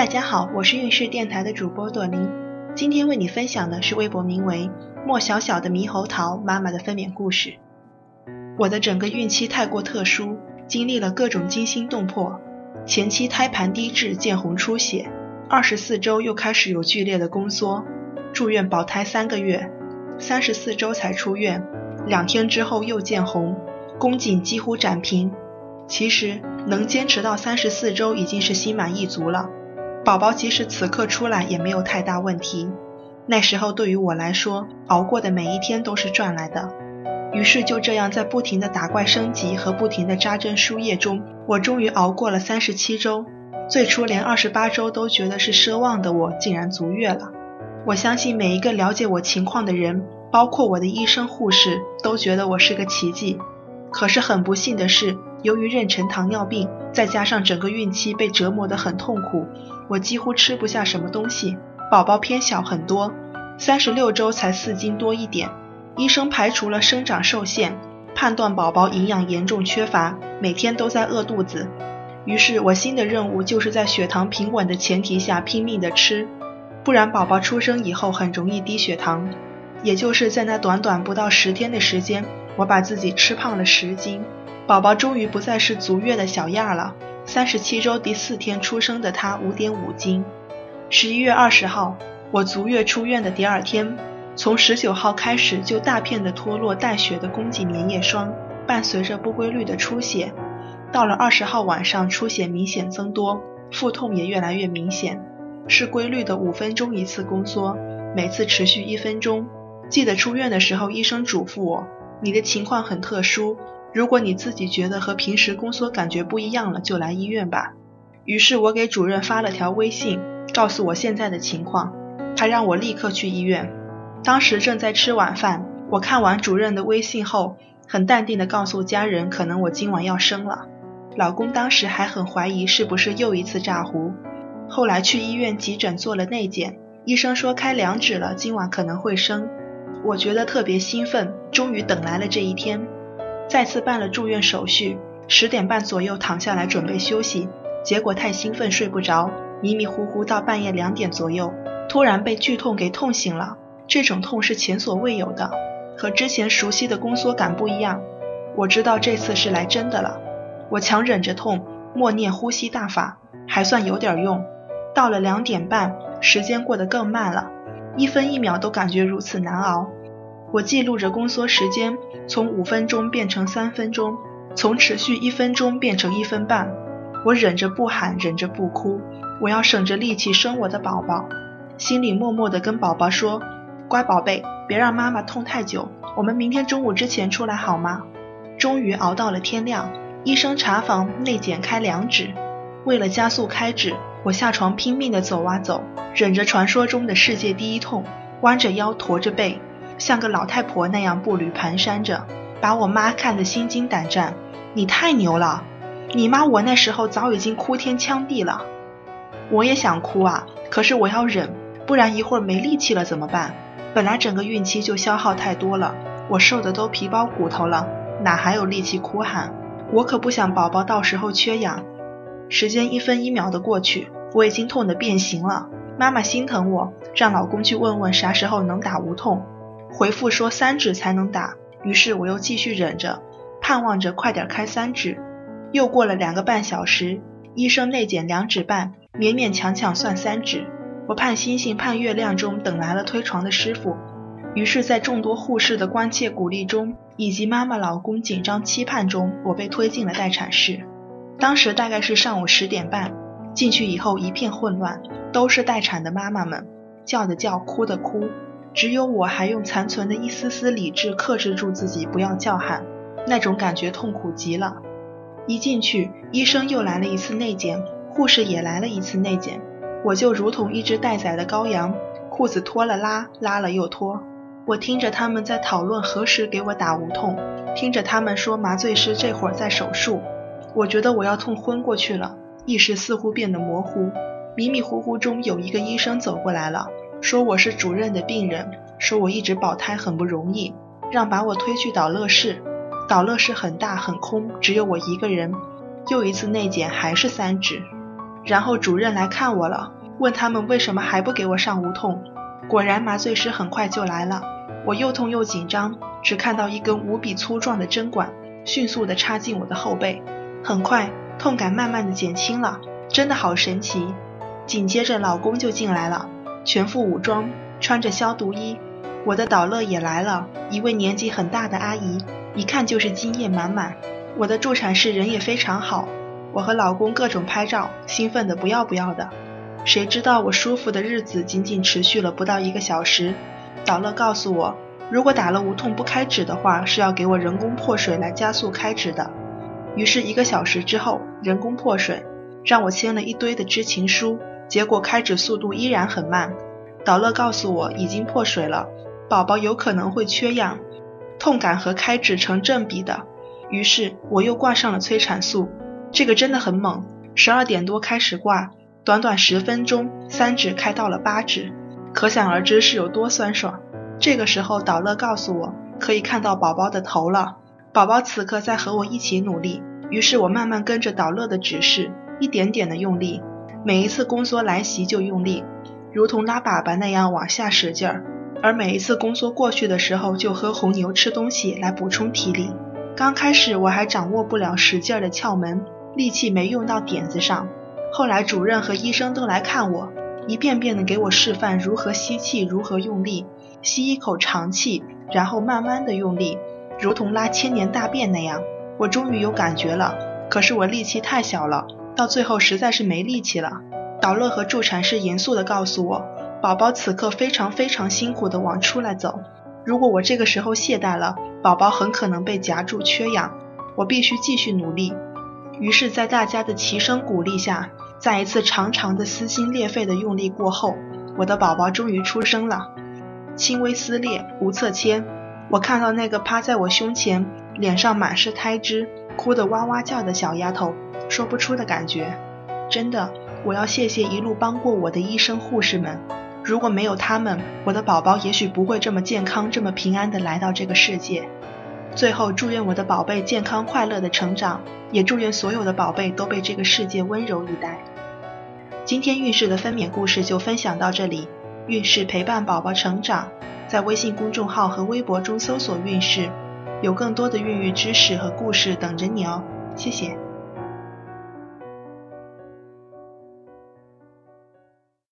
大家好，我是运势电台的主播朵琳，今天为你分享的是微博名为“莫小小的猕猴桃妈妈”的分娩故事。我的整个孕期太过特殊，经历了各种惊心动魄。前期胎盘低质见红出血，二十四周又开始有剧烈的宫缩，住院保胎三个月，三十四周才出院，两天之后又见红，宫颈几乎展平。其实能坚持到三十四周已经是心满意足了。宝宝即使此刻出来也没有太大问题。那时候对于我来说，熬过的每一天都是赚来的。于是就这样在不停的打怪升级和不停的扎针输液中，我终于熬过了三十七周。最初连二十八周都觉得是奢望的我，竟然足月了。我相信每一个了解我情况的人，包括我的医生护士，都觉得我是个奇迹。可是很不幸的是，由于妊娠糖尿病，再加上整个孕期被折磨得很痛苦。我几乎吃不下什么东西，宝宝偏小很多，三十六周才四斤多一点。医生排除了生长受限，判断宝宝营养严重缺乏，每天都在饿肚子。于是我新的任务就是在血糖平稳的前提下拼命的吃，不然宝宝出生以后很容易低血糖。也就是在那短短不到十天的时间，我把自己吃胖了十斤，宝宝终于不再是足月的小样了。三十七周第四天出生的他五点五斤。十一月二十号，我足月出院的第二天，从十九号开始就大片的脱落带血的宫颈粘液霜，伴随着不规律的出血。到了二十号晚上，出血明显增多，腹痛也越来越明显，是规律的五分钟一次宫缩，每次持续一分钟。记得出院的时候，医生嘱咐我，你的情况很特殊。如果你自己觉得和平时宫缩感觉不一样了，就来医院吧。于是我给主任发了条微信，告诉我现在的情况，他让我立刻去医院。当时正在吃晚饭，我看完主任的微信后，很淡定地告诉家人，可能我今晚要生了。老公当时还很怀疑是不是又一次炸糊。后来去医院急诊做了内检，医生说开两指了，今晚可能会生。我觉得特别兴奋，终于等来了这一天。再次办了住院手续，十点半左右躺下来准备休息，结果太兴奋睡不着，迷迷糊糊到半夜两点左右，突然被剧痛给痛醒了。这种痛是前所未有的，和之前熟悉的宫缩感不一样。我知道这次是来真的了。我强忍着痛，默念呼吸大法，还算有点用。到了两点半，时间过得更慢了，一分一秒都感觉如此难熬。我记录着宫缩时间，从五分钟变成三分钟，从持续一分钟变成一分半。我忍着不喊，忍着不哭，我要省着力气生我的宝宝。心里默默地跟宝宝说：“乖宝贝，别让妈妈痛太久，我们明天中午之前出来好吗？”终于熬到了天亮，医生查房内检开两指。为了加速开指，我下床拼命地走啊走，忍着传说中的世界第一痛，弯着腰驼着背。像个老太婆那样步履蹒跚着，把我妈看得心惊胆战。你太牛了，你妈我那时候早已经哭天抢地了。我也想哭啊，可是我要忍，不然一会儿没力气了怎么办？本来整个孕期就消耗太多了，我瘦的都皮包骨头了，哪还有力气哭喊？我可不想宝宝到时候缺氧。时间一分一秒的过去，我已经痛得变形了。妈妈心疼我，让老公去问问啥时候能打无痛。回复说三指才能打，于是我又继续忍着，盼望着快点开三指。又过了两个半小时，医生内检两指半，勉勉强强算三指。我盼星星盼月亮中等来了推床的师傅，于是，在众多护士的关切鼓励中，以及妈妈老公紧张期盼中，我被推进了待产室。当时大概是上午十点半，进去以后一片混乱，都是待产的妈妈们，叫的叫，哭的哭。只有我还用残存的一丝丝理智克制住自己，不要叫喊，那种感觉痛苦极了。一进去，医生又来了一次内检，护士也来了一次内检，我就如同一只待宰的羔羊，裤子脱了拉，拉了又脱。我听着他们在讨论何时给我打无痛，听着他们说麻醉师这会儿在手术，我觉得我要痛昏过去了，意识似乎变得模糊，迷迷糊糊中有一个医生走过来了。说我是主任的病人，说我一直保胎很不容易，让把我推去导乐室。导乐室很大很空，只有我一个人。又一次内检还是三指，然后主任来看我了，问他们为什么还不给我上无痛。果然麻醉师很快就来了，我又痛又紧张，只看到一根无比粗壮的针管迅速地插进我的后背，很快痛感慢慢的减轻了，真的好神奇。紧接着老公就进来了，全副武装，穿着消毒衣。我的导乐也来了，一位年纪很大的阿姨，一看就是经验满满。我的助产士人也非常好，我和老公各种拍照，兴奋的不要不要的。谁知道我舒服的日子仅仅持续了不到一个小时，导乐告诉我，如果打了无痛不开指的话，是要给我人工破水来加速开指的。于是，一个小时之后，人工破水，让我签了一堆的知情书。结果开指速度依然很慢，导乐告诉我已经破水了，宝宝有可能会缺氧，痛感和开指成正比的。于是我又挂上了催产素，这个真的很猛，十二点多开始挂，短短十分钟三指开到了八指，可想而知是有多酸爽。这个时候导乐告诉我可以看到宝宝的头了，宝宝此刻在和我一起努力，于是我慢慢跟着导乐的指示，一点点的用力。每一次宫缩来袭就用力，如同拉粑粑那样往下使劲儿；而每一次宫缩过去的时候，就喝红牛吃东西来补充体力。刚开始我还掌握不了使劲儿的窍门，力气没用到点子上。后来主任和医生都来看我，一遍遍的给我示范如何吸气，如何用力，吸一口长气，然后慢慢的用力，如同拉千年大便那样。我终于有感觉了，可是我力气太小了。到最后实在是没力气了，导乐和助产士严肃地告诉我，宝宝此刻非常非常辛苦地往出来走，如果我这个时候懈怠了，宝宝很可能被夹住缺氧，我必须继续努力。于是，在大家的齐声鼓励下，在一次长长的撕心裂肺的用力过后，我的宝宝终于出生了，轻微撕裂，无侧切。我看到那个趴在我胸前，脸上满是胎脂，哭得哇哇叫的小丫头。说不出的感觉，真的，我要谢谢一路帮过我的医生护士们。如果没有他们，我的宝宝也许不会这么健康、这么平安的来到这个世界。最后，祝愿我的宝贝健康快乐的成长，也祝愿所有的宝贝都被这个世界温柔以待。今天运势的分娩故事就分享到这里，运势陪伴宝宝成长，在微信公众号和微博中搜索“运势”，有更多的孕育知识和故事等着你哦。谢谢。